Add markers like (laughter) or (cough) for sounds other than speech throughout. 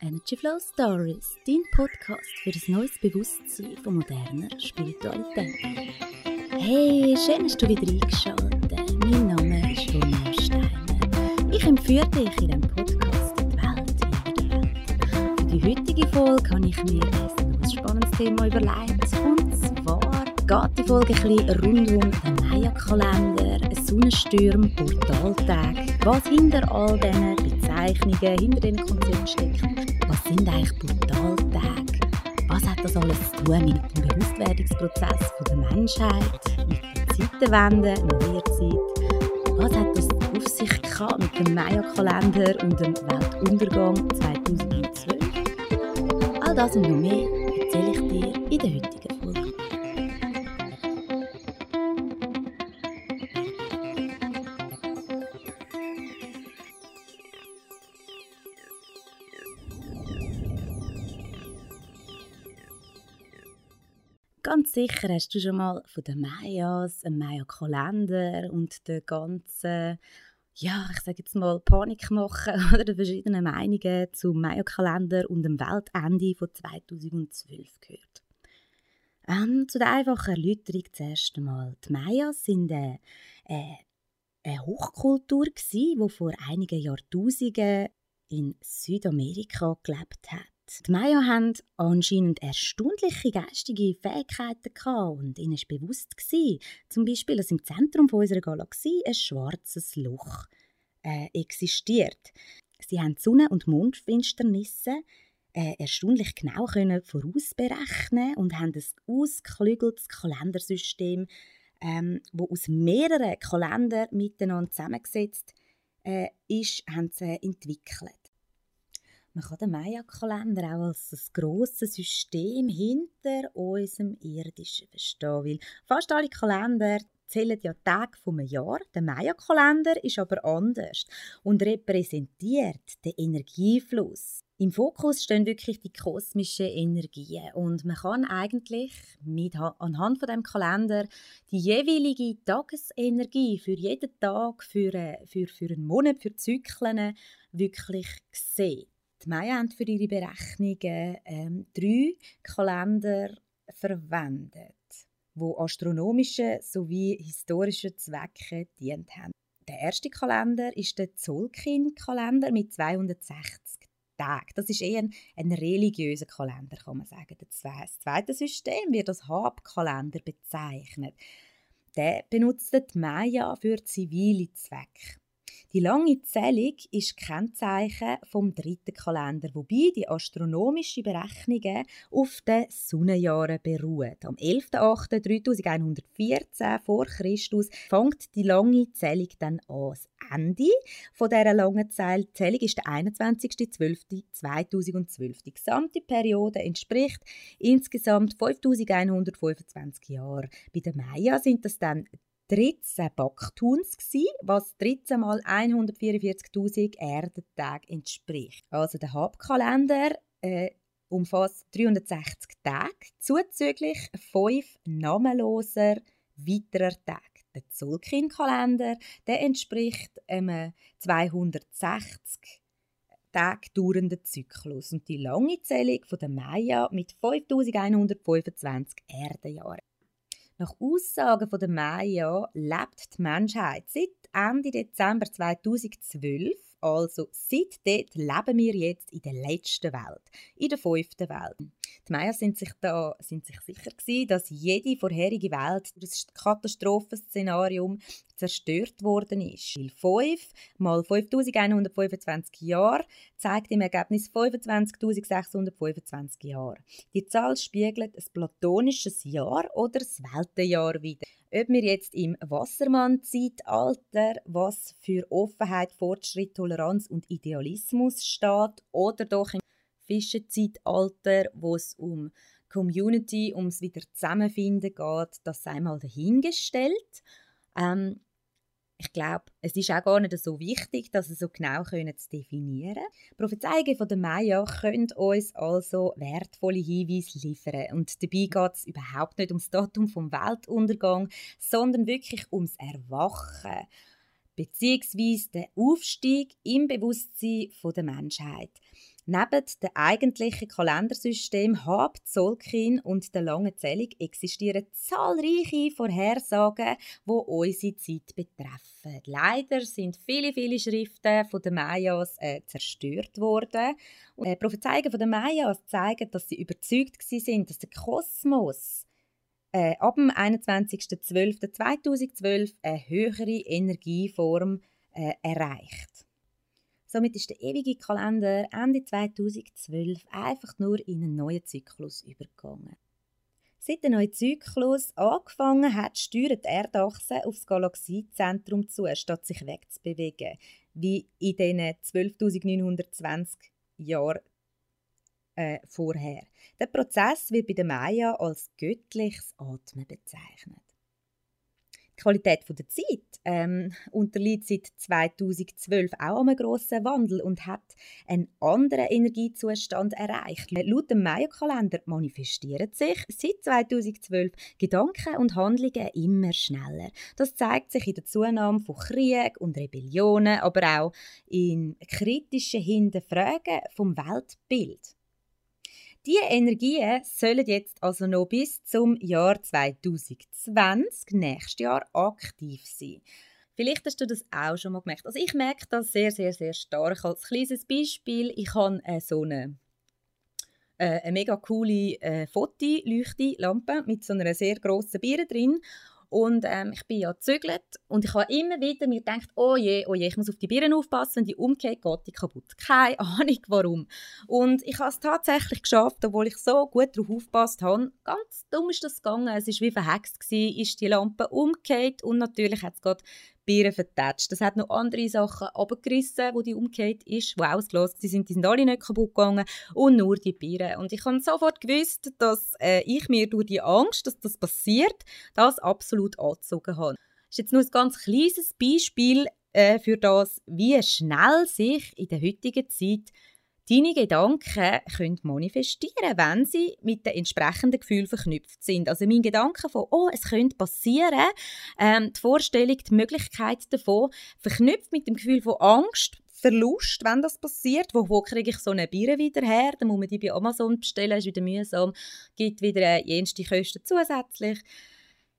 Energy Flow Stories, dein Podcast für ein neues Bewusstsein von moderner Spiritualität. Hey, schön, dass du wieder eingeschaltet. Mein Name ist Ronja Steiner. Ich empfehle dich in diesem Podcast in die Welt hinter der Welt. Für die heutige Folge habe ich mir ein spannendes Thema überlegt. Und zwar geht die Folge ein bisschen rund um den Maya-Kalender, Sonnensturm, Portaltag, was hinter all diesen Bezeichnungen, hinter diesen Konzepten steckt sind eigentlich Portaltage? Was hat das alles zu tun mit dem Bewusstwerdungsprozess der Menschheit, mit der Zeitenwende, neuer Zeit? Was hat das auf sich gehabt mit dem Maya-Kalender und dem Weltuntergang 2012? All das und noch mehr erzähle ich dir in der heutigen sicher hast du schon mal von den Mayas, einem Maya-Kalender und der ganzen, ja, ich sage jetzt mal Panik machen (laughs) oder den verschiedenen Meinungen zum Maya-Kalender und dem Weltende von 2012 gehört. Ähm, zu der einfachen Erläuterung zuerst einmal. Die Mayas sind eine, äh, eine Hochkultur, die vor einigen Jahrtausenden in Südamerika gelebt hat. Die Maya haben anscheinend erstaunliche geistige Fähigkeiten und ihnen war bewusst gewesen, zum Beispiel, dass im Zentrum unserer Galaxie ein schwarzes Loch äh, existiert. Sie haben Sonne- und Mondfinsternisse äh, erstaunlich genau können vorausberechnen und haben ein ausgeklügeltes Kalendersystem, ähm, aus mehreren Kalendern miteinander zusammengesetzt äh, ist, haben sie entwickelt. Man kann den Maya-Kalender auch als ein grosses System hinter unserem Irdischen verstehen, weil fast alle Kalender zählen ja Tage vom Jahr. Der Maya-Kalender ist aber anders und repräsentiert den Energiefluss. Im Fokus stehen wirklich die kosmischen Energien und man kann eigentlich mit, anhand von dem Kalender die jeweilige Tagesenergie für jeden Tag, für, äh, für, für einen Monat, für Zyklen wirklich sehen. Die Maya haben für ihre Berechnungen ähm, drei Kalender verwendet, wo astronomische sowie historische Zwecke dient haben. Der erste Kalender ist der Zolkin-Kalender mit 260 Tagen. Das ist eher ein, ein, religiöser Kalender, kann man sagen. Das zweite System wird als Habkalender bezeichnet. Der benutzt die Maya für zivile Zwecke. Die lange Zählung ist Kennzeichen vom dritten Kalender, wobei die astronomischen Berechnungen auf den Sonnenjahren beruhen. Am 11.08.3114 vor Christus fängt die lange Zählung dann an. Das Ende dieser langen Zählung ist der 21.12.2012. Die gesamte Periode entspricht insgesamt 5125 Jahren. Bei den Maya sind das dann 13 Backtuns, was 13 mal 144.000 Erdentage entspricht. Also der Hauptkalender äh, umfasst 360 Tage, zuzüglich 5 namenloser weiterer Tage. Der Zulkin-Kalender entspricht einem 260 Tage dauernden Zyklus und die lange Zählung der Maya mit 5125 Erdenjahren. Nach Aussagen der Maya lebt die Menschheit seit Ende Dezember 2012 also seit dort leben wir jetzt in der letzten Welt, in der fünften Welt. Die Mayas sind sich da sind sich sicher gewesen, dass jede vorherige Welt durch das Katastrophenszenarium zerstört worden ist. Weil 5 mal 5125 Jahre zeigt im Ergebnis 25.625 Jahre. Die Zahl spiegelt ein platonisches Jahr oder das Weltenjahr wider. Ob wir jetzt im Wassermann-Zeitalter, was für Offenheit, Fortschritt, Toleranz und Idealismus steht, oder doch im Fischenzeitalter, wo es um Community, ums wieder zusammenfinden geht, das sei mal dahingestellt. Ähm, ich glaube, es ist auch gar nicht so wichtig, das so genau können zu definieren. Prophezeiungen von der Maya können uns also wertvolle Hinweise liefern. Und dabei geht es überhaupt nicht ums Datum vom Weltuntergang, sondern wirklich ums Erwachen beziehungsweise den Aufstieg im Bewusstsein der Menschheit. Neben dem eigentlichen Kalendersystem Hab, Zolkin und der langen Zählung existieren zahlreiche Vorhersagen, die unsere Zeit betreffen. Leider sind viele, viele Schriften von den Mayas äh, zerstört worden. Und, äh, Prophezeiungen von den Mayas zeigen, dass sie überzeugt sind, dass der Kosmos äh, ab dem 21.12.2012 eine höhere Energieform äh, erreicht. Somit ist der ewige Kalender Ende 2012 einfach nur in einen neuen Zyklus übergegangen. Seit der neue Zyklus angefangen hat, steuert die Erdachse auf das Galaxiezentrum zu, statt sich wegzubewegen, wie in den 12.920 Jahren äh, vorher. Der Prozess wird bei den Maya als göttliches Atmen bezeichnet. Die Qualität der Zeit ähm, unterliegt seit 2012 auch einem grossen Wandel und hat einen anderen Energiezustand erreicht. Laut dem Maya-Kalender manifestieren sich seit 2012 Gedanken und Handlungen immer schneller. Das zeigt sich in der Zunahme von Krieg und Rebellionen, aber auch in kritischen Hinterfragen vom Weltbild. Diese Energien sollen jetzt also noch bis zum Jahr 2020, nächstes Jahr, aktiv sein. Vielleicht hast du das auch schon mal gemerkt. Also ich merke das sehr, sehr, sehr stark. Als kleines Beispiel, ich habe äh, so eine, äh, eine mega coole äh, Fotoleuchte-Lampe mit so einer sehr grossen Biere drin. Und ähm, ich bin ja gezügelt und ich habe immer wieder mir gedacht, oh je, oh je, ich muss auf die Birnen aufpassen, wenn die umgeht, geht die kaputt. Keine (laughs) Ahnung warum. Und ich habe es tatsächlich geschafft, obwohl ich so gut darauf aufgepasst habe. Ganz dumm ist das gegangen. Es war wie verhext, gewesen, ist die Lampe umgekehrt und natürlich hat es gerade Bieren vertätscht. Das hat noch andere Sachen abgerissen, wo die umgekehrt ist, wo ausgelöst sind. Die sind alle nicht kaputt gegangen und nur die Bieren. Und ich habe sofort gewusst, dass äh, ich mir durch die Angst, dass das passiert, das absolut angezogen habe. Das ist jetzt nur ein ganz kleines Beispiel äh, für das, wie schnell sich in der heutigen Zeit Deine Gedanken können manifestieren, wenn sie mit den entsprechenden Gefühlen verknüpft sind. Also mein Gedanke von, oh, es könnte passieren, ähm, die Vorstellung, die Möglichkeit davon, verknüpft mit dem Gefühl von Angst, Verlust, wenn das passiert. Wo, wo kriege ich so eine Biere wieder her? Dann muss man die bei Amazon bestellen, ist wieder mühsam, gibt wieder äh, jenste Kosten zusätzlich.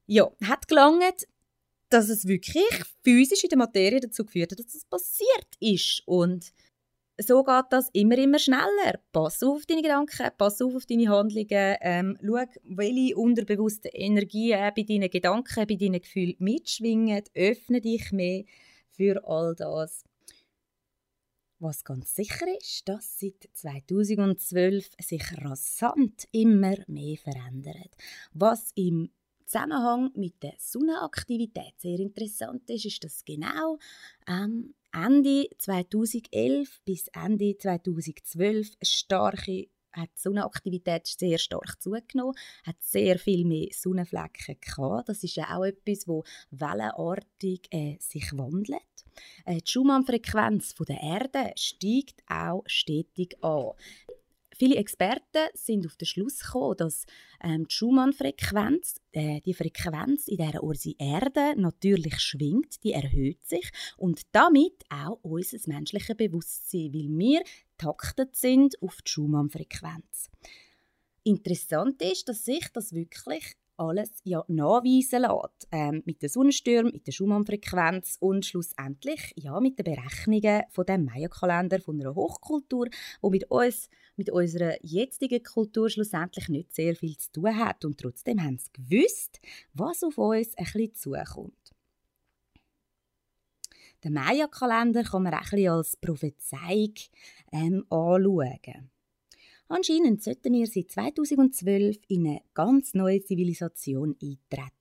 Ja, hat gelangt, dass es wirklich physisch in der Materie dazu geführt hat, dass das passiert ist. Und so geht das immer, immer schneller. Pass auf deine Gedanken, pass auf auf deine Handlungen, ähm, schau, welche unterbewussten Energien bei deinen Gedanken, bei deinen Gefühlen mitschwingen, öffne dich mehr für all das. Was ganz sicher ist, dass seit 2012 sich rasant immer mehr verändert. Was im Zusammenhang mit der Sonnenaktivität sehr interessant ist, ist, dass genau ähm, Ende 2011 bis Ende 2012 eine starke hat die Sonnenaktivität sehr stark zugenommen, hat sehr viel mehr Sonnenflecken gehabt. Das ist ja auch etwas, wo wellenartig äh, sich wandelt. Äh, die Schumann-Frequenz der Erde steigt auch stetig an. Viele Experten sind auf den Schluss gekommen, dass ähm, die Schumann-Frequenz, äh, die Frequenz, in der unsere Erde natürlich schwingt, die erhöht sich und damit auch unser menschliches Bewusstsein, weil wir taktet sind auf die Schumann-Frequenz. Interessant ist, dass sich das wirklich alles ja nachweisen lässt. Ähm, mit den Sonnenstürmen, mit der Schumann-Frequenz und schlussendlich ja, mit den Berechnungen von dem Maya-Kalender von einer Hochkultur, wo mit uns, mit unserer jetzigen Kultur schlussendlich nicht sehr viel zu tun hat. Und trotzdem haben sie gewusst, was auf uns ein bisschen zukommt. Den Maya-Kalender kann man auch ein bisschen als Prophezeiung ähm, anschauen. Anscheinend sollten wir seit 2012 in eine ganz neue Zivilisation eintreten.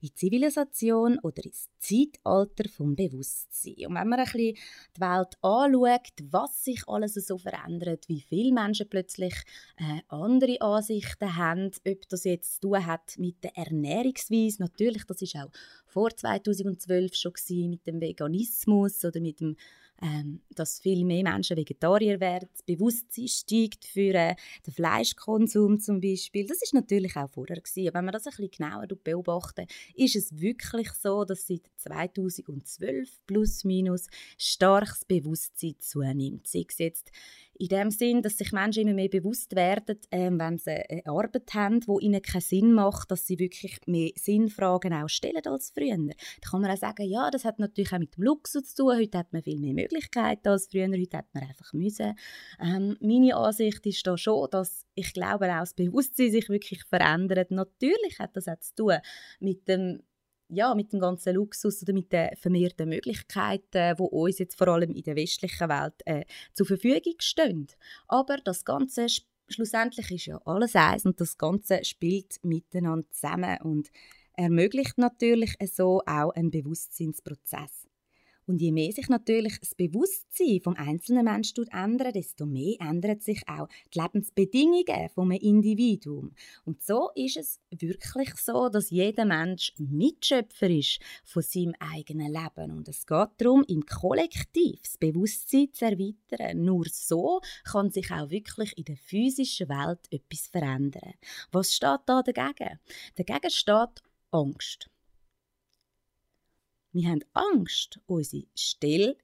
In die Zivilisation oder ins Zeitalter vom Bewusstsein. Und wenn man ein bisschen die Welt anschaut, was sich alles so verändert, wie viele Menschen plötzlich äh, andere Ansichten haben, ob das jetzt zu tun hat mit der Ernährungsweise, natürlich, das ist auch vor 2012 schon gewesen, mit dem Veganismus oder mit dem ähm, dass viel mehr Menschen Vegetarier werden, das Bewusstsein steigt für äh, den Fleischkonsum zum Beispiel. Das ist natürlich auch vorher gewesen. Aber wenn man das ein bisschen genauer beobachtet, ist es wirklich so, dass seit 2012 plus minus starkes Bewusstsein zunimmt. Sei es jetzt In dem Sinn, dass sich Menschen immer mehr bewusst werden, ähm, wenn sie eine Arbeit haben, die ihnen keinen Sinn macht, dass sie wirklich mehr Sinnfragen auch stellen als früher. Da kann man auch sagen, ja, das hat natürlich auch mit dem Luxus zu tun. Heute hat man viel mehr Möglichkeiten als früher. Heute hat man einfach müssen. Ähm, meine Ansicht ist da schon, dass ich glaube, auch das Bewusstsein sich wirklich verändert. Natürlich hat das auch zu tun mit dem ja, mit dem ganzen Luxus oder mit den vermehrten Möglichkeiten, die uns jetzt vor allem in der westlichen Welt äh, zur Verfügung stehen. Aber das Ganze schlussendlich ist ja alles eins und das Ganze spielt miteinander zusammen und ermöglicht natürlich so auch einen Bewusstseinsprozess. Und je mehr sich natürlich das Bewusstsein vom einzelnen Menschen ändert, desto mehr ändern sich auch die Lebensbedingungen vom Individuum. Und so ist es wirklich so, dass jeder Mensch Mitschöpfer ist von seinem eigenen Leben. Und es geht darum, im Kollektiv das Bewusstsein zu erweitern. Nur so kann sich auch wirklich in der physischen Welt etwas verändern. Was steht da dagegen? Dagegen steht Angst. Wir haben Angst, unsere Stelle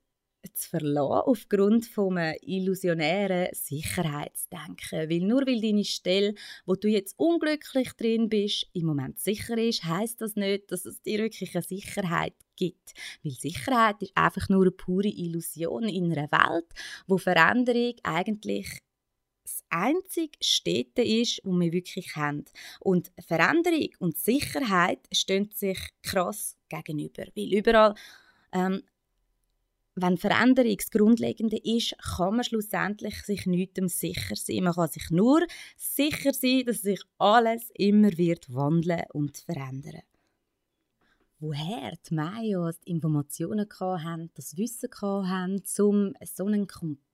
zu verlassen aufgrund von einem illusionären Sicherheitsdenken. Weil nur weil deine Stelle, wo du jetzt unglücklich drin bist, im Moment sicher ist, heißt das nicht, dass es dir wirklich eine Sicherheit gibt. Weil Sicherheit ist einfach nur eine pure Illusion in einer Welt, wo Veränderung eigentlich das einzige Städte ist, wo wir wirklich haben. Und Veränderung und Sicherheit stehen sich krass gegenüber. Weil überall, ähm, wenn Veränderung das Grundlegende ist, kann man schlussendlich sich nichts sicher sein. Man kann sich nur sicher sein, dass sich alles immer wird wandeln und verändern woher die Mayas die Informationen hatten, das Wissen hatten, um so einen komplexen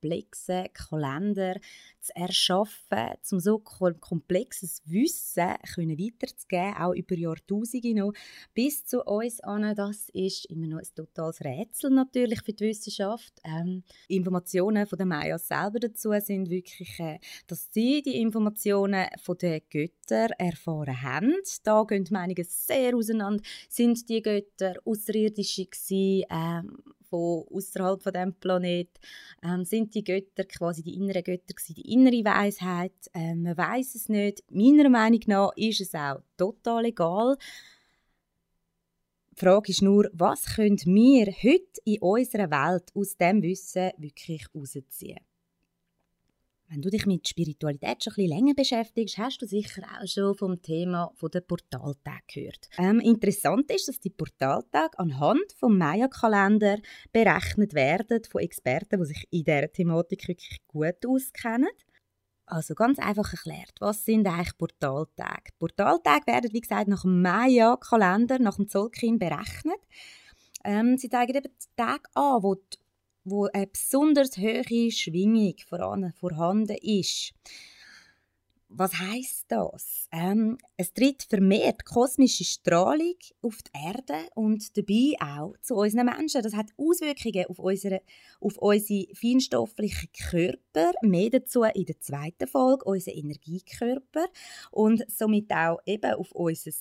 Kalender zu erschaffen, um so komplexes Wissen können weiterzugeben, auch über Jahrtausende noch, bis zu uns an. Das ist immer noch ein totales Rätsel natürlich für die Wissenschaft. Ähm, Informationen von den Mayas selber dazu sind wirklich, äh, dass sie die Informationen von den Göttern erfahren haben. Da gehen die Meinungen sehr auseinander. Sind die Götter außerirdische gewesen, ähm, von außerhalb von dem Planet. Ähm, sind die Götter quasi die inneren Götter gewesen, die innere Weisheit? Ähm, man weiß es nicht. Meiner Meinung nach ist es auch total egal. Die Frage ist nur, was können wir heute in unserer Welt aus dem Wissen wirklich herausziehen? Wenn du dich mit Spiritualität schon ein bisschen länger beschäftigst, hast du sicher auch schon vom Thema der Portaltag gehört. Ähm, interessant ist, dass die Portaltage anhand vom Maya-Kalender berechnet werden von Experten, die sich in dieser Thematik wirklich gut auskennen. Also ganz einfach erklärt, was sind eigentlich Portaltage? Portaltage werden, wie gesagt, nach dem Maya-Kalender, nach dem Zolkin berechnet. Ähm, sie zeigen eben die Tage an, wo die wo eine besonders hohe Schwingung vorhanden ist. Was heißt das? Ähm, es tritt vermehrt kosmische Strahlung auf die Erde und dabei auch zu unseren Menschen. Das hat Auswirkungen auf unsere, auf unsere feinstofflichen Körper. Mehr dazu in der zweiten Folge, unser Energiekörper und somit auch eben auf unser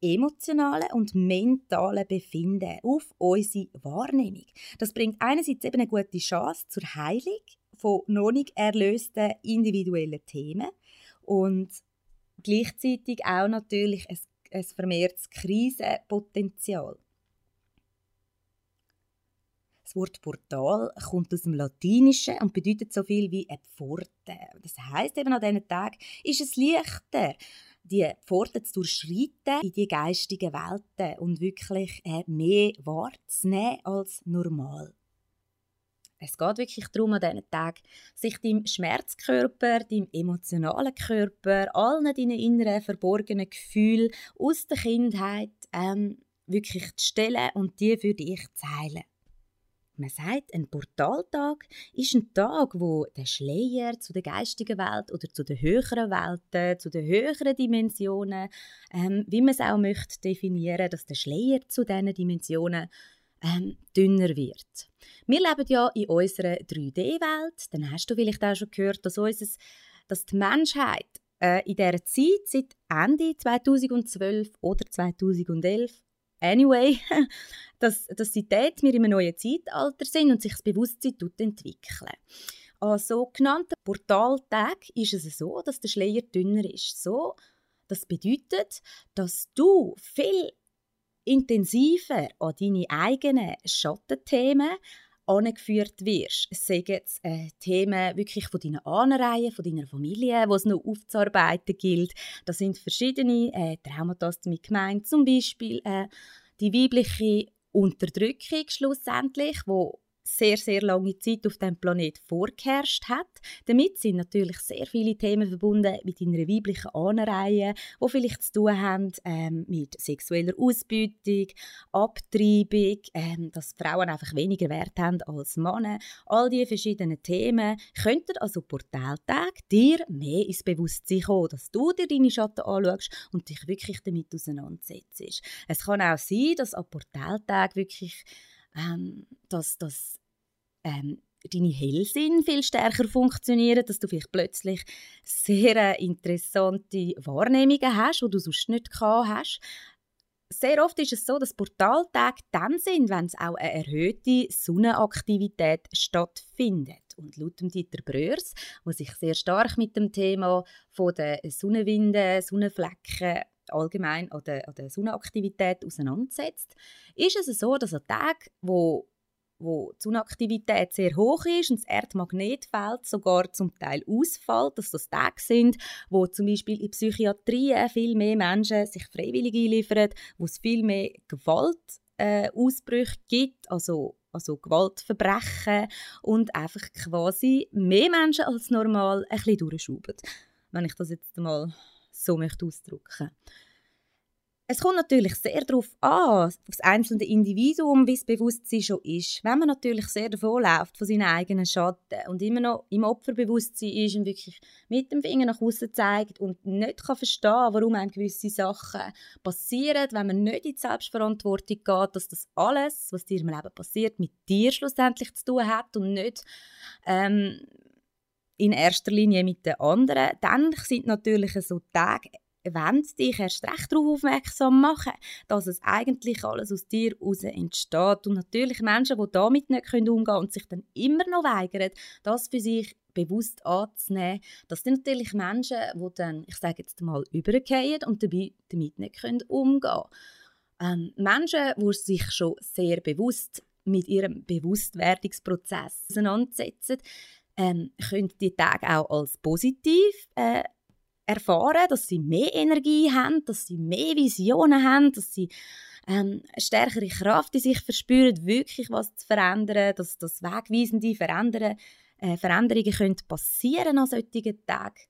emotionale und mentale Befinden, auf unsere Wahrnehmung. Das bringt einerseits eben eine gute Chance zur Heilung von noch nicht erlösten individuellen Themen und gleichzeitig auch natürlich ein, ein vermehrtes Krisenpotenzial. Das Wort Portal kommt aus dem Lateinischen und bedeutet so viel wie eine Pforte. Das heißt eben an diesen Tag ist es leichter, die Pforten zu durchschreiten in die geistigen Welten und wirklich äh, mehr wahrzunehmen als normal. Es geht wirklich darum, an diesen Tagen sich deinem Schmerzkörper, deinem emotionalen Körper, allen deinen inneren verborgenen Gefühlen aus der Kindheit ähm, wirklich zu stellen und die für dich zu heilen. Man sagt, ein Portaltag ist ein Tag, wo der Schleier zu der geistigen Welt oder zu den höheren Welten, zu den höheren Dimensionen, ähm, wie man es auch möchte definieren, dass der Schleier zu diesen Dimensionen ähm, dünner wird. Wir leben ja in unserer 3D-Welt. Dann hast du vielleicht auch schon gehört, dass, unseres, dass die Menschheit äh, in dieser Zeit, seit Ende 2012 oder 2011, anyway, (laughs) dass, dass sie dort wir in einem neuen Zeitalter sind und sich das Bewusstsein entwickeln. An sogenannten Portaltagen ist es so, dass der Schleier dünner ist. So, das bedeutet, dass du viel intensiver an deine eigenen Schattenthemen angeführt wirst. Sind jetzt äh, Themen wirklich von deinen Ahnenreihen, von deiner Familie, die es noch aufzuarbeiten gilt. Da sind verschiedene äh, Traumata damit gemeint, zum Beispiel äh, die weibliche Unterdrückung schlussendlich, wo sehr, sehr lange Zeit auf dem Planet vorgeherrscht hat. Damit sind natürlich sehr viele Themen verbunden mit einer weiblichen Ahnenreihe, die vielleicht zu tun haben ähm, mit sexueller Ausbeutung, Abtreibung, ähm, dass Frauen einfach weniger Wert haben als Männer. All diese verschiedenen Themen könnten also Portaltag dir mehr ins Bewusstsein kommen, dass du dir deine Schatten anschaust und dich wirklich damit auseinandersetzt. Es kann auch sein, dass an Portaltag wirklich ähm, dass, dass ähm, deine Hellsinn viel stärker funktionieren, dass du vielleicht plötzlich sehr äh, interessante Wahrnehmungen hast, die du sonst nicht gehabt hast. Sehr oft ist es so, dass Portaltage dann sind, wenn es auch eine erhöhte Sonnenaktivität stattfindet. Und laut Dieter Bröers, der sich sehr stark mit dem Thema von der Sonnenwinde, Sonnenflecken allgemein an der, an der Sonnenaktivität auseinandersetzt, ist es so, dass an Tagen, wo wo die Sonnenaktivität sehr hoch ist und das Erdmagnetfeld sogar zum Teil ausfällt, dass das Tage sind, wo zum Beispiel in Psychiatrie viel mehr Menschen sich freiwillig einliefern, wo es viel mehr Gewaltausbrüche äh, gibt, also also Gewaltverbrechen und einfach quasi mehr Menschen als normal ein bisschen durchschrauben, wenn ich das jetzt mal so möchte ausdrücken es kommt natürlich sehr darauf an, auf das einzelne Individuum, wie das Bewusstsein schon ist. Wenn man natürlich sehr davon läuft, von seinen eigenen Schatten und immer noch im Opferbewusstsein ist und wirklich mit dem Finger nach außen zeigt und nicht kann verstehen, warum einem gewisse Sachen passieren, wenn man nicht in die Selbstverantwortung geht, dass das alles, was dir im Leben passiert, mit dir schlussendlich zu tun hat und nicht ähm, in erster Linie mit den anderen, dann sind natürlich so Tage wollen dich erst recht darauf aufmerksam machen, dass es eigentlich alles aus dir heraus entsteht. Und natürlich Menschen, die damit nicht umgehen können und sich dann immer noch weigern, das für sich bewusst anzunehmen, das sind natürlich Menschen, die dann, ich sage jetzt mal, übergehen und dabei, damit nicht umgehen können. Ähm, Menschen, die sich schon sehr bewusst mit ihrem Bewusstwerdungsprozess auseinandersetzen, ähm, können die Tage auch als positiv äh, erfahren, dass sie mehr Energie haben, dass sie mehr Visionen haben, dass sie ähm, stärkere Kraft in sich verspüren, wirklich was zu verändern, dass das wegweisende Verändern, äh, Veränderungen können passieren an solchen Tagen.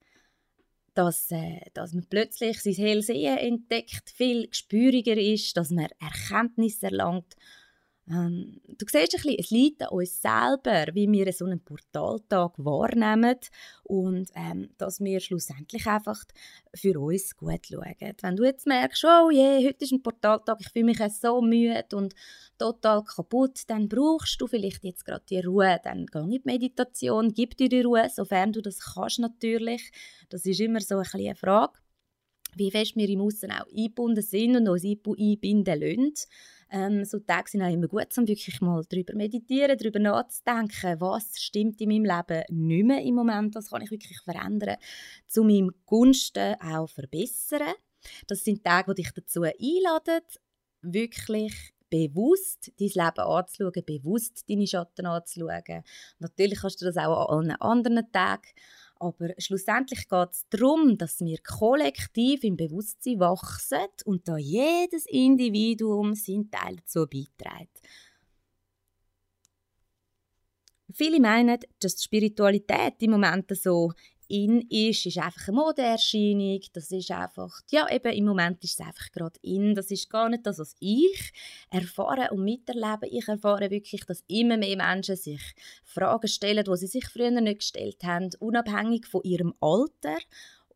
Dass, äh, dass man plötzlich sein Hellsehen entdeckt, viel gespüriger ist, dass man Erkenntnisse erlangt ähm, du siehst ein bisschen, es liegt an uns selber, wie wir so einen Portaltag wahrnehmen und ähm, dass wir schlussendlich einfach für uns gut schauen. Wenn du jetzt merkst, oh je, heute ist ein Portaltag, ich fühle mich so müde und total kaputt, dann brauchst du vielleicht jetzt gerade die Ruhe. Dann geh in die Meditation, gib dir die Ruhe, sofern du das kannst natürlich. Das ist immer so ein bisschen eine Frage wie fest wir im Aussen auch eingebunden sind und uns einbinden lassen. Ähm, so Tage sind auch immer gut, um wirklich mal darüber meditieren, darüber nachzudenken, was stimmt in meinem Leben nicht mehr im Moment, was kann ich wirklich verändern, zu meinem Gunsten auch verbessern. Das sind Tage, die dich dazu einladen, wirklich bewusst dein Leben anzuschauen, bewusst deine Schatten anzuschauen. Natürlich kannst du das auch an allen anderen Tagen aber schlussendlich geht es darum, dass wir kollektiv im Bewusstsein wachsen und da jedes Individuum seinen Teil dazu beiträgt. Viele meinen, dass die Spiritualität im Moment so in ist, ist einfach eine Modeerscheinung. Das ist einfach, ja, eben im Moment ist es einfach gerade in. Das ist gar nicht das, was ich erfahre und miterlebe. Ich erfahre wirklich, dass immer mehr Menschen sich Fragen stellen, die sie sich früher nicht gestellt haben, unabhängig von ihrem Alter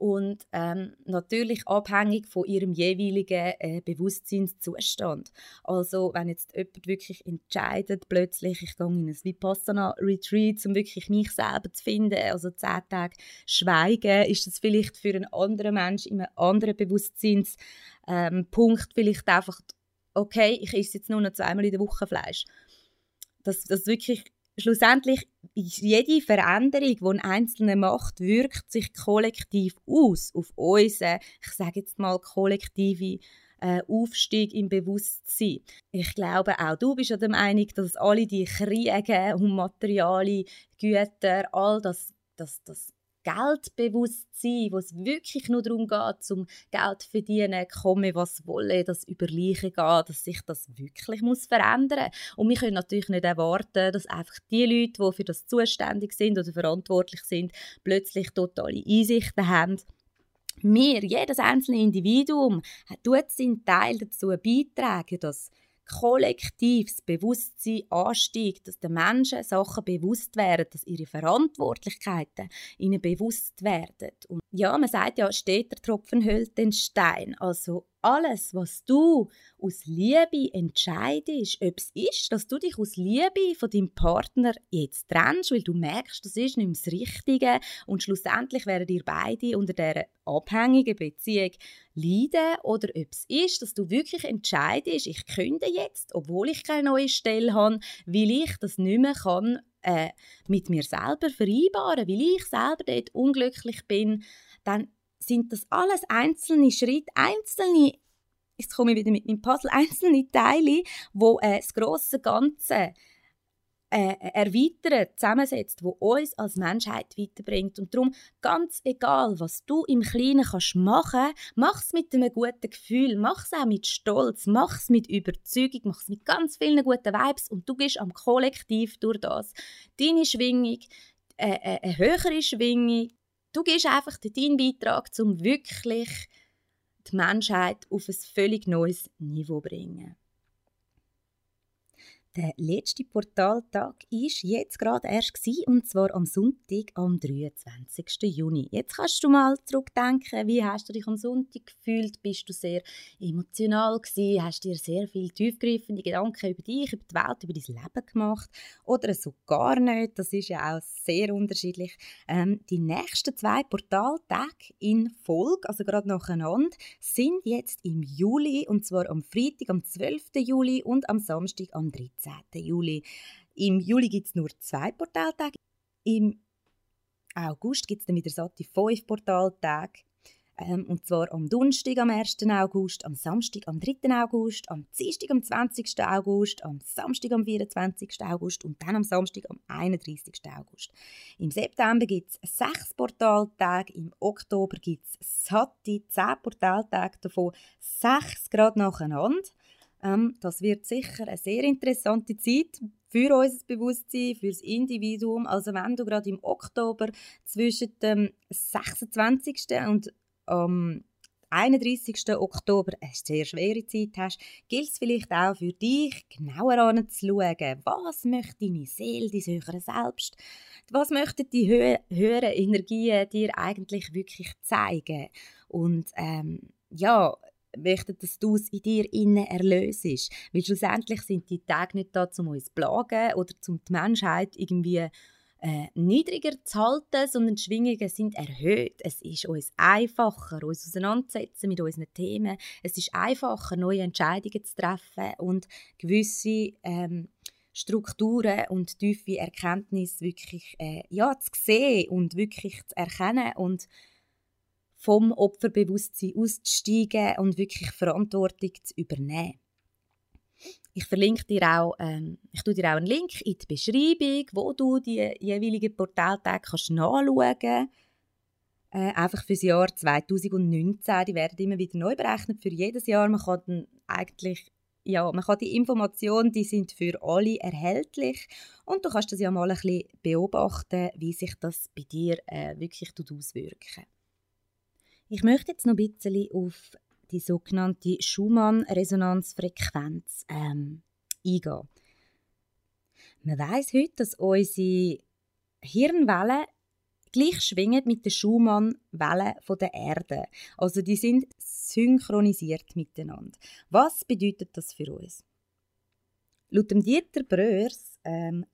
und ähm, natürlich abhängig von ihrem jeweiligen äh, Bewusstseinszustand. Also wenn jetzt jemand wirklich entscheidet, plötzlich, ich gehe in ein Vipassana-Retreat, um wirklich mich selber zu finden, also zehn Tage Schweigen, ist das vielleicht für einen anderen Menschen in einem anderen Bewusstseinspunkt ähm, vielleicht einfach, okay, ich esse jetzt nur noch zweimal in der Woche Fleisch. Dass, dass wirklich schlussendlich jede Veränderung, die ein Einzelner macht, wirkt sich kollektiv aus auf unsere, ich sage jetzt mal, kollektive äh, Aufstieg im Bewusstsein. Ich glaube, auch du bist ja der Meinung, dass alle die Kriege und materiale Güter, all das, das, das Geldbewusstsein, wo es wirklich nur darum geht, zum Geld verdienen, komme was wolle, das Überleichen geht, dass sich das wirklich muss verändern Und wir können natürlich nicht erwarten, dass einfach die Leute, die für das zuständig sind oder verantwortlich sind, plötzlich totale Einsichten haben. Wir, jedes einzelne Individuum, tut seinen Teil dazu beitragen, dass kollektives Bewusstsein ansteigt, dass den Menschen Sachen bewusst werden, dass ihre Verantwortlichkeiten ihnen bewusst werden. Und ja, man sagt ja, steht der Tropfen hüllt den Stein. Also alles, was du aus Liebe entscheidest, ob es ist, dass du dich aus Liebe von deinem Partner jetzt trennst, weil du merkst, das ist nicht das Richtige und schlussendlich werden ihr beide unter dieser abhängigen Beziehung leiden oder ob es ist, dass du wirklich entscheidest, ich könnte jetzt, obwohl ich keine neue Stelle habe, weil ich das nicht mehr kann, äh, mit mir selber vereinbaren, weil ich selber dort unglücklich bin, dann sind das alles einzelne Schritte, einzelne, jetzt komme ich wieder mit meinem Puzzle, (laughs) einzelne Teile, wo äh, das große Ganze äh, erweitert, zusammensetzt, wo uns als Menschheit weiterbringt. Und darum, ganz egal, was du im Kleinen kannst machen, mach es mit einem guten Gefühl, mach es auch mit Stolz, mach es mit Überzeugung, mach es mit ganz vielen guten Vibes und du gehst am Kollektiv durch das. Deine Schwingung, äh, äh, eine höhere Schwingung, Du gibst einfach deinen Beitrag, um wirklich die Menschheit auf ein völlig neues Niveau zu bringen. Der letzte Portaltag ist jetzt gerade erst gewesen, und zwar am Sonntag, am 23. Juni. Jetzt kannst du mal zurückdenken, wie hast du dich am Sonntag gefühlt? Bist du sehr emotional gewesen? Hast dir sehr viel tiefgreifende Gedanken über dich, über die Welt, über dein Leben gemacht? Oder so gar nicht? Das ist ja auch sehr unterschiedlich. Ähm, die nächsten zwei Portaltage in Folge, also gerade nacheinander, sind jetzt im Juli, und zwar am Freitag, am 12. Juli und am Samstag, am 13. 10. Juli. Im Juli gibt es nur zwei Portaltage. Im August gibt es dann wieder satte fünf Portaltage. Ähm, und zwar am Donnerstag am 1. August, am Samstag am 3. August, am Dienstag am 20. August, am Samstag am 24. August und dann am Samstag am 31. August. Im September gibt es sechs Portaltage, im Oktober gibt es satte zehn Portaltage, davon sechs gerade nacheinander. Ähm, das wird sicher eine sehr interessante Zeit für unser Bewusstsein, für das Individuum. Also wenn du gerade im Oktober zwischen dem 26. und ähm, 31. Oktober eine sehr schwere Zeit hast, gilt es vielleicht auch für dich, genauer anzuschauen, was möchte deine Seele, dein höhere Selbst, was möchten die hö höheren Energien dir eigentlich wirklich zeigen. Und ähm, ja, möchten, dass du es in dir innen erlöst. Weil schlussendlich sind die Tage nicht da, um uns zu plagen oder um die Menschheit irgendwie äh, niedriger zu halten, sondern die Schwingungen sind erhöht. Es ist uns einfacher, uns auseinanderzusetzen mit unseren Themen. Es ist einfacher, neue Entscheidungen zu treffen und gewisse ähm, Strukturen und tiefe Erkenntnisse wirklich äh, ja, zu sehen und wirklich zu erkennen und vom Opferbewusstsein auszusteigen und wirklich Verantwortung zu übernehmen. Ich verlinke dir auch, ähm, ich tue dir auch einen Link in die Beschreibung, wo du die jeweiligen Portaltage kannst nachschauen kannst. Äh, einfach für das Jahr 2019. Die werden immer wieder neu berechnet für jedes Jahr. Man kann dann eigentlich ja, man kann die Informationen, die sind für alle erhältlich und du kannst das ja mal ein bisschen beobachten, wie sich das bei dir äh, wirklich auswirken ich möchte jetzt noch ein bisschen auf die sogenannte Schumann-Resonanzfrequenz ähm, eingehen. Man weiß heute, dass unsere Hirnwellen gleich schwingen mit den Schumann-Wellen der Erde. Also die sind synchronisiert miteinander. Was bedeutet das für uns? Laut dem Dieter Bröers, ähm,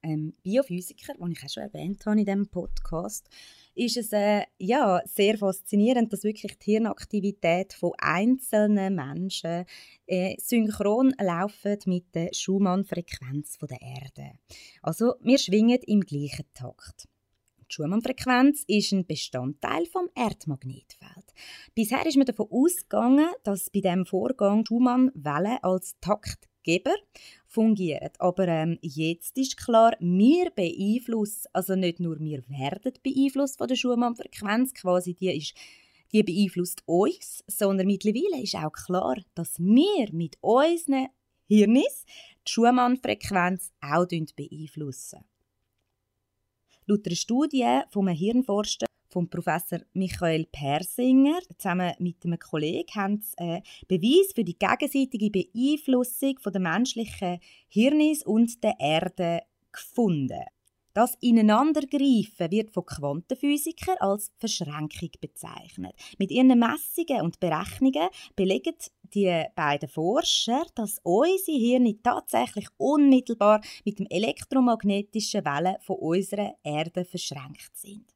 einem Biophysiker, den ich auch schon erwähnt habe in diesem Podcast, ist es äh, ja, sehr faszinierend, dass wirklich die Hirnaktivität von einzelnen Menschen äh, synchron laufen mit der Schumann-Frequenz der Erde. Also wir schwingen im gleichen Takt. Die Schumann-Frequenz ist ein Bestandteil vom Erdmagnetfeld. Bisher ist man davon ausgegangen, dass bei dem Vorgang Schumann-Wellen als Taktgeber fungieren. Aber ähm, jetzt ist klar, wir beeinflussen, also nicht nur wir werden beeinflusst von der Schumann-Frequenz, quasi die ist die beeinflusst uns, sondern mittlerweile ist auch klar, dass wir mit unseren Hirnis die Schumann-Frequenz auch beeinflussen. Laut einer Studie vom Hirnforscher vom Professor Michael Persinger zusammen mit einem Kollegen haben sie äh, Beweis für die gegenseitige Beeinflussung von der menschlichen Hirnis und der Erde gefunden. Das Ineinandergreifen wird von Quantenphysikern als Verschränkung bezeichnet. Mit ihren Messungen und Berechnungen belegen die beiden Forscher, dass unsere Hirne tatsächlich unmittelbar mit dem elektromagnetischen Wellen von unserer Erde verschränkt sind.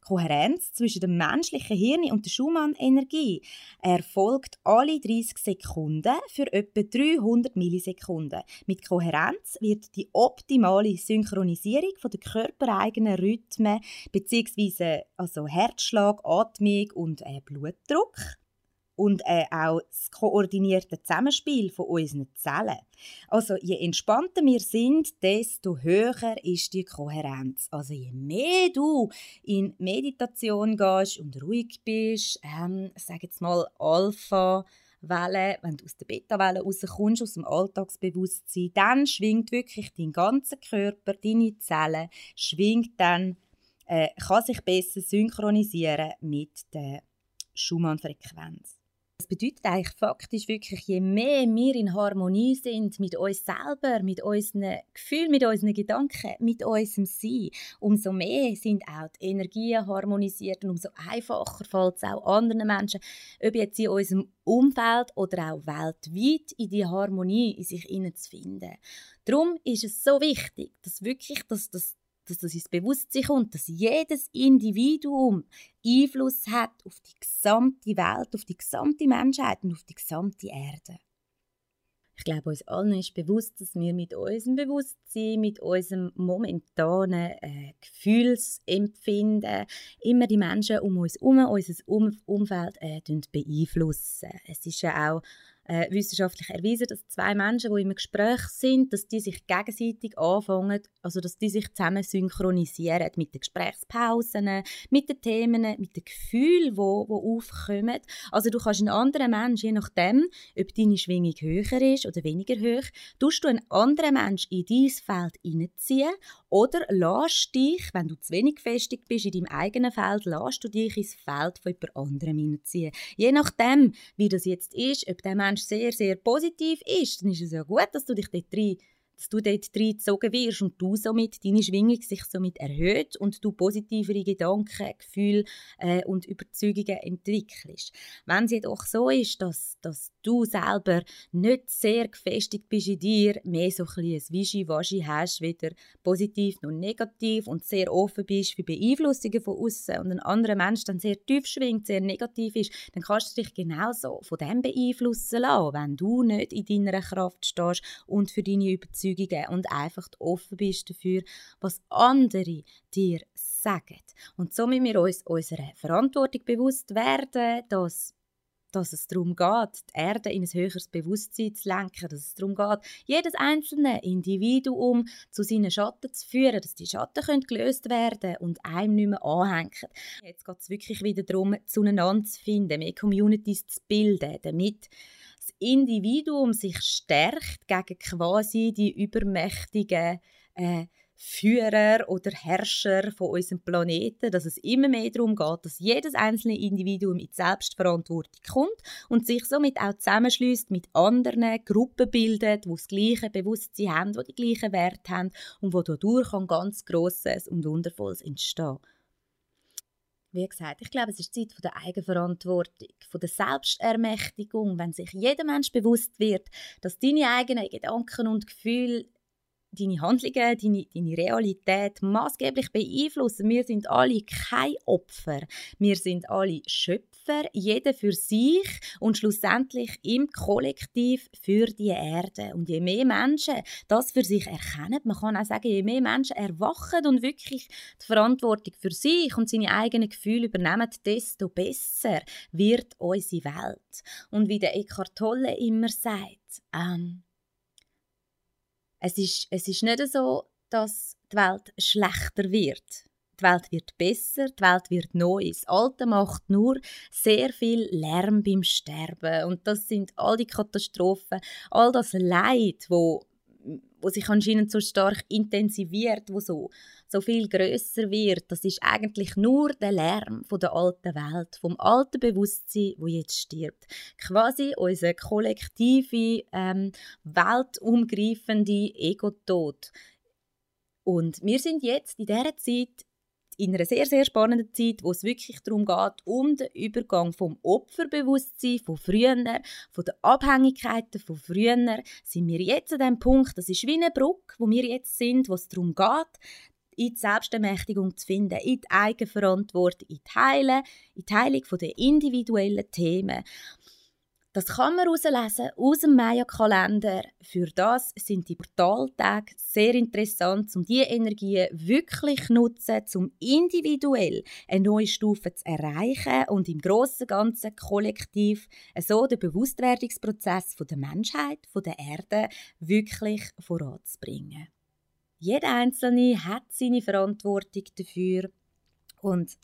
Kohärenz zwischen dem menschlichen Hirn und der Schumann-Energie erfolgt alle 30 Sekunden für etwa 300 Millisekunden. Mit Kohärenz wird die optimale Synchronisierung von der körpereigenen Rhythmen bzw. Also Herzschlag, Atmung und äh, Blutdruck und äh, auch das koordinierte Zusammenspiel von unseren Zellen. Also je entspannter wir sind, desto höher ist die Kohärenz. Also je mehr du in Meditation gehst und ruhig bist, ähm, sag jetzt mal Alpha, Welle, wenn du aus der Beta-Welle rauskommst, aus dem Alltagsbewusstsein, dann schwingt wirklich dein ganzer Körper, deine Zellen, schwingt dann, äh, kann sich besser synchronisieren mit der Schumann-Frequenz. Das bedeutet eigentlich faktisch wirklich, je mehr wir in Harmonie sind mit uns selber, mit unseren Gefühlen, mit unseren Gedanken, mit unserem Sein, umso mehr sind auch die Energien harmonisiert und umso einfacher fällt es auch anderen Menschen, ob jetzt in unserem Umfeld oder auch weltweit, in die Harmonie in sich zu finden. Darum ist es so wichtig, dass wirklich das, das dass das ins Bewusstsein kommt, dass jedes Individuum Einfluss hat auf die gesamte Welt, auf die gesamte Menschheit und auf die gesamte Erde. Ich glaube, uns allen ist bewusst, dass wir mit unserem Bewusstsein, mit unserem momentanen äh, Gefühlsempfinden immer die Menschen um uns herum, unser um Umfeld äh, beeinflussen. Es ist ja auch äh, wissenschaftlich erwiesen, dass zwei Menschen, die im Gespräch sind, dass die sich gegenseitig anfangen, also dass die sich zusammen synchronisieren mit den Gesprächspausen, mit den Themen, mit den Gefühlen, wo, wo aufkommen. Also du kannst einen anderen Menschen, je nachdem, ob deine Schwingung höher ist oder weniger hoch, tust du einen anderen Menschen in dein Feld hineinziehen oder lässt dich, wenn du zu wenig gefestigt bist in deinem eigenen Feld, lässt du dich ins Feld von jemand anderem hineinziehen. Je nachdem, wie das jetzt ist, ob der Mensch sehr, sehr positiv ist, dann ist es ja gut, dass du dich dort rein dass du dort reingezogen wirst und du somit, deine Schwingung sich somit erhöht und du positivere Gedanken, Gefühle äh, und Überzeugungen entwickelst. Wenn es jedoch so ist, dass, dass du selber nicht sehr gefestigt bist in dir, mehr so ein, ein Wischiwaschi hast, weder positiv noch negativ und sehr offen bist für Beeinflussungen von außen und ein anderer Mensch dann sehr tief schwingt, sehr negativ ist, dann kannst du dich genauso von dem beeinflussen lassen, wenn du nicht in deiner Kraft stehst und für deine Überzeugungen und einfach offen bist dafür, was andere dir sagen. Und so müssen wir uns unserer Verantwortung bewusst werden, dass dass es darum geht, die Erde in ein höheres Bewusstsein zu lenken, dass es darum geht, jedes einzelne Individuum zu seinen Schatten zu führen, dass die Schatten können gelöst werden und einem nicht mehr anhängen. Jetzt geht es wirklich wieder darum, zueinander zu finden, mehr Communities zu bilden, damit Individuum sich stärkt gegen quasi die übermächtigen äh, Führer oder Herrscher von unserem Planeten, dass es immer mehr darum geht, dass jedes einzelne Individuum in die Selbstverantwortung kommt und sich somit auch zusammenschließt mit anderen Gruppen bildet, die das gleiche Bewusstsein haben, die die gleichen Werte haben und wo dadurch ein ganz Grosses und Wundervolles entstehen. Wie gesagt, ich glaube, es ist Zeit der Eigenverantwortung, von der Selbstermächtigung, wenn sich jeder Mensch bewusst wird, dass deine eigenen Gedanken und Gefühle deine Handlungen, deine, deine Realität maßgeblich beeinflussen. Wir sind alle kein Opfer. Wir sind alle Schöpfer, jeder für sich und schlussendlich im Kollektiv für die Erde. Und je mehr Menschen das für sich erkennen, man kann auch sagen, je mehr Menschen erwachen und wirklich die Verantwortung für sich und seine eigenen Gefühle übernehmen, desto besser wird unsere Welt. Und wie der Eckhart Tolle immer sagt, ähm, es ist, es ist nicht so, dass die Welt schlechter wird. Die Welt wird besser, die Welt wird neu. Das Alte macht nur sehr viel Lärm beim Sterben. Und das sind all die Katastrophen, all das Leid, wo, wo sich anscheinend so stark intensiviert, wo so so viel größer wird, das ist eigentlich nur der Lärm von der alten Welt, vom alten Bewusstsein, wo jetzt stirbt. Quasi unser kollektive, ähm, weltumgreifende Ego-Tod. Und wir sind jetzt in dieser Zeit in einer sehr, sehr spannenden Zeit, wo es wirklich darum geht, um den Übergang vom Opferbewusstsein von früher, von den Abhängigkeiten von früher, sind wir jetzt an dem Punkt, das ist wie eine Brücke, wo wir jetzt sind, wo es darum geht, in die Selbstermächtigung zu finden, in die Eigenverantwortung, in die Heilung, in die Heilung der individuellen Themen. Das kann man herauslesen aus dem Maya-Kalender. Für das sind die Portaltage sehr interessant, um diese Energien wirklich zu nutzen, um individuell eine neue Stufe zu erreichen und im grossen Ganzen kollektiv so den Bewusstwerdungsprozess der Menschheit, der Erde wirklich voranzubringen. Jeder Einzelne hat seine Verantwortung dafür. Und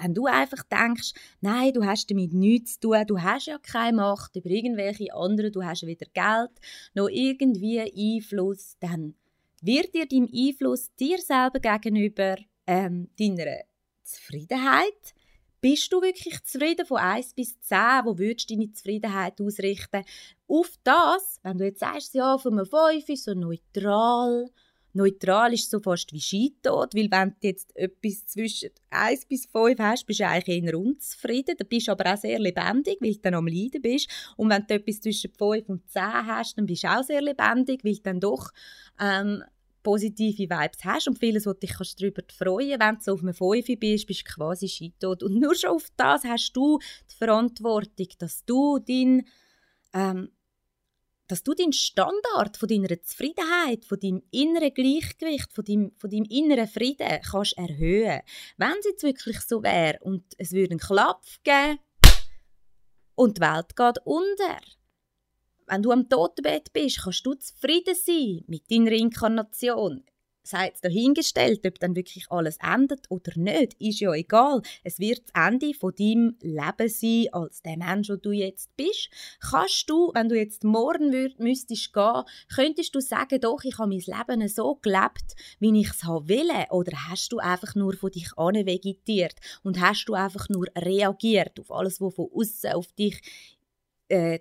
wenn du einfach denkst, nein, du hast damit nichts zu tun, du hast ja keine Macht über irgendwelche anderen, du hast weder Geld noch irgendwie Einfluss, dann wird dir dein Einfluss dir selber gegenüber ähm, deiner Zufriedenheit bist du wirklich zufrieden von 1 bis 10? Wo würdest du deine Zufriedenheit ausrichten? Auf das, wenn du jetzt sagst, ja, von einem 5 ist so neutral. Neutral ist so fast wie Skitod, weil wenn du jetzt etwas zwischen 1 bis 5 hast, bist du eigentlich eher unzufrieden. Dann bist du aber auch sehr lebendig, weil du dann am Leiden bist. Und wenn du etwas zwischen 5 und 10 hast, dann bist du auch sehr lebendig, weil du dann doch ähm, positive Vibes hast und vieles, was dich kannst darüber freuen Wenn du so auf einem 5 bist, bist du quasi scheitot. Und nur schon auf das hast du die Verantwortung, dass du dein, ähm, dass du den Standard von deiner Zufriedenheit, von deinem inneren Gleichgewicht, von deinem, von deinem inneren Frieden kannst erhöhen. Wenn es jetzt wirklich so wäre und es würde einen Klapf geben und die Welt geht unter, wenn du am Totenbett bist, kannst du zufrieden sein mit deiner Inkarnation sei es dahingestellt, ob dann wirklich alles endet oder nicht, ist ja egal. Es wird das Ende von deinem Leben sein, als der Mensch, der du jetzt bist. Kannst du, wenn du jetzt morgen würd, müsstest gehen, könntest du sagen, doch, ich habe mein Leben so gelebt, wie ich es will? Oder hast du einfach nur von dich an vegetiert und hast du einfach nur reagiert auf alles, was von außen auf dich äh,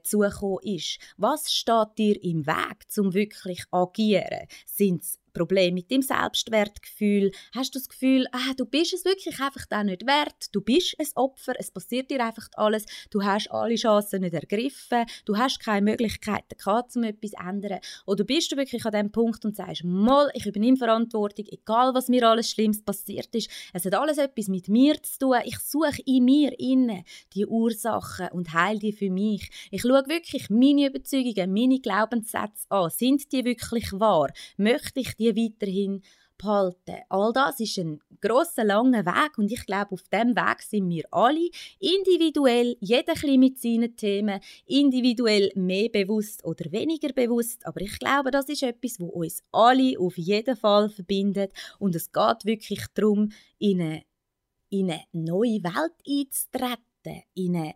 ist. Was steht dir im Weg, zum wirklich agieren? Sind es Problem mit dem Selbstwertgefühl? Hast du das Gefühl, ah, du bist es wirklich einfach auch nicht wert? Du bist ein Opfer, es passiert dir einfach alles, du hast alle Chancen nicht ergriffen, du hast keine Möglichkeiten gehabt, um etwas zu ändern. Oder bist du wirklich an dem Punkt und sagst, mal, ich übernehme Verantwortung, egal was mir alles Schlimmes passiert ist, es hat alles etwas mit mir zu tun, ich suche in mir innen die Ursachen und heile die für mich. Ich schaue wirklich meine Überzeugungen, meine Glaubenssätze an. Sind die wirklich wahr? Möchte ich die weiterhin behalten. All das ist ein grosser, langer Weg und ich glaube, auf dem Weg sind wir alle individuell, jeder mit seinen Themen, individuell mehr bewusst oder weniger bewusst, aber ich glaube, das ist etwas, wo uns alle auf jeden Fall verbindet und es geht wirklich darum, in eine, in eine neue Welt einzutreten, in eine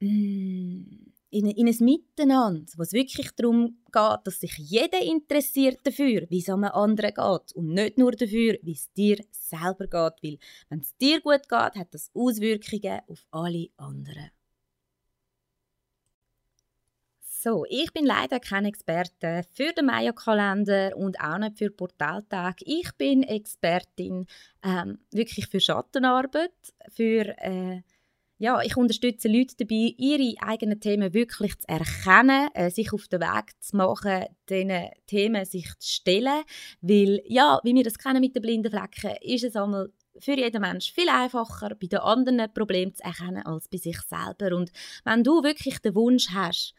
mm, in, in ein Miteinander, wo es wirklich darum geht, dass sich jeder interessiert dafür, wie es einem anderen geht und nicht nur dafür, wie es dir selber geht, weil wenn es dir gut geht, hat das Auswirkungen auf alle anderen. So, ich bin leider kein Experte für den Maya-Kalender und auch nicht für Portaltag. Ich bin Expertin ähm, wirklich für Schattenarbeit, für äh, ja, ich unterstütze Leute dabei, ihre eigenen Themen wirklich zu erkennen, äh, sich auf den Weg zu machen, diesen Themen sich zu stellen. Weil, ja, wie wir das kennen mit den blinden Flecken, ist es einmal für jeden Mensch viel einfacher, bei den anderen Probleme zu erkennen, als bei sich selber. Und wenn du wirklich den Wunsch hast,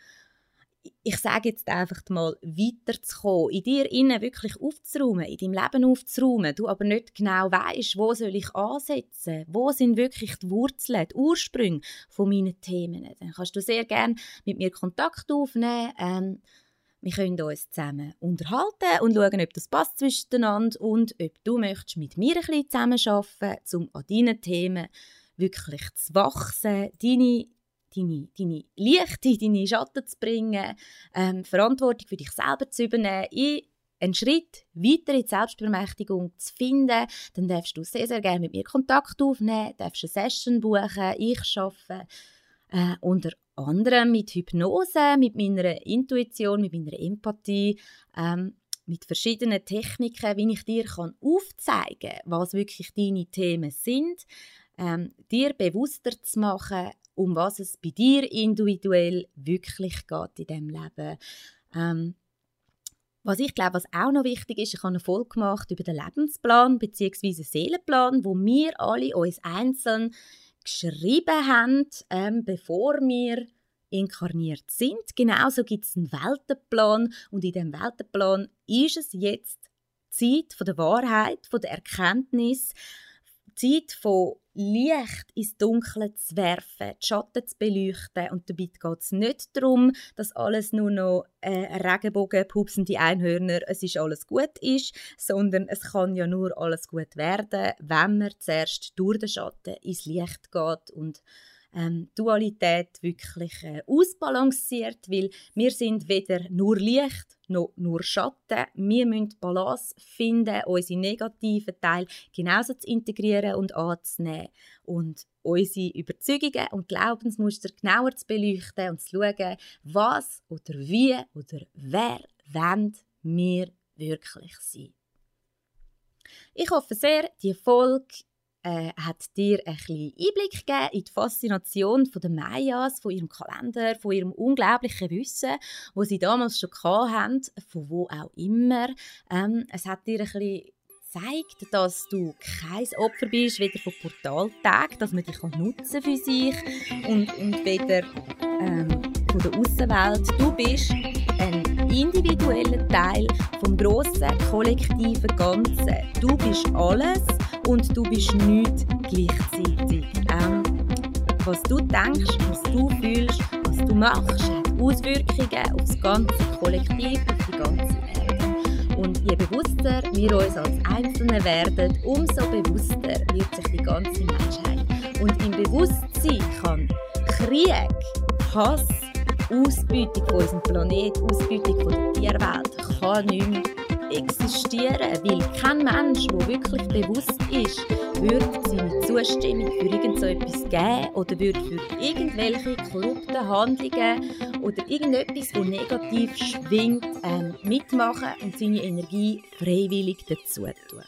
ich sage jetzt einfach mal, weiterzukommen, in dir innen wirklich aufzuräumen, in deinem Leben aufzuräumen, du aber nicht genau weißt, wo soll ich ansetzen, wo sind wirklich die Wurzeln, die Ursprünge von meinen Themen, dann kannst du sehr gerne mit mir Kontakt aufnehmen. Ähm, wir können uns zusammen unterhalten und schauen, ob das passt zwischeneinander und ob du möchtest mit mir ein bisschen zusammenarbeiten, um an deinen Themen wirklich zu wachsen, deine deine, deine Lichte, deine Schatten zu bringen, ähm, Verantwortung für dich selber zu übernehmen, in einen Schritt weiter in die Selbstbemächtigung zu finden, dann darfst du sehr, sehr gerne mit mir Kontakt aufnehmen, darfst eine Session buchen, ich arbeite äh, unter anderem mit Hypnose, mit meiner Intuition, mit meiner Empathie, ähm, mit verschiedenen Techniken, wie ich dir kann aufzeigen kann, was wirklich deine Themen sind, ähm, dir bewusster zu machen, um was es bei dir individuell wirklich geht in diesem Leben. Ähm, was ich glaube, was auch noch wichtig ist, ich habe eine Folge gemacht über den Lebensplan bzw. Seelenplan, wo wir alle uns einzeln geschrieben haben, ähm, bevor wir inkarniert sind. Genauso gibt es einen Weltenplan und in diesem Weltenplan ist es jetzt Zeit von der Wahrheit, von der Erkenntnis, Zeit von Licht ins Dunkle zu werfen, die Schatten zu beleuchten. Und dabei geht es nicht darum, dass alles nur noch äh, Regenbogen, pupsende Einhörner, es ist alles gut ist, sondern es kann ja nur alles gut werden, wenn man zuerst durch den Schatten ins Licht geht und ähm, Dualität wirklich äh, ausbalanciert, weil wir sind weder nur Licht noch nur Schatten. Wir müssen Balance finden, unsere negativen Teile genauso zu integrieren und anzunehmen und unsere Überzeugungen und Glaubensmuster genauer zu beleuchten und zu schauen, was oder wie oder wer wollen wir wirklich sein. Ich hoffe sehr, die Folge äh, hat dir ein bisschen Einblick gegeben in die Faszination von der Mayas, von ihrem Kalender, von ihrem unglaublichen Wissen, wo sie damals schon hatten, von wo auch immer. Ähm, es hat dir ein bisschen gezeigt, dass du kein Opfer bist, weder von Portaltag, dass man dich nutzen für sich und, und weder ähm, von der Außenwelt. Du bist ein individueller Teil vom grossen kollektiven Ganzen. Du bist alles und du bist nichts gleichzeitig. Ähm, was du denkst, was du fühlst, was du machst, hat Auswirkungen auf das ganze Kollektiv, auf die ganze Welt. Und je bewusster wir uns als Einzelne werden, umso bewusster wird sich die ganze Menschheit. Und im Bewusstsein kann Krieg, Hass, Ausbeutung von unserem Planeten, Ausbeutung von der Tierwelt kann nicht mehr existieren, weil kein Mensch, der wirklich bewusst ist, würde seine Zustimmung für irgend so etwas geben oder würde für irgendwelche korrupten Handlungen oder irgendetwas, das negativ schwingt, ähm, mitmachen und seine Energie freiwillig dazu tun.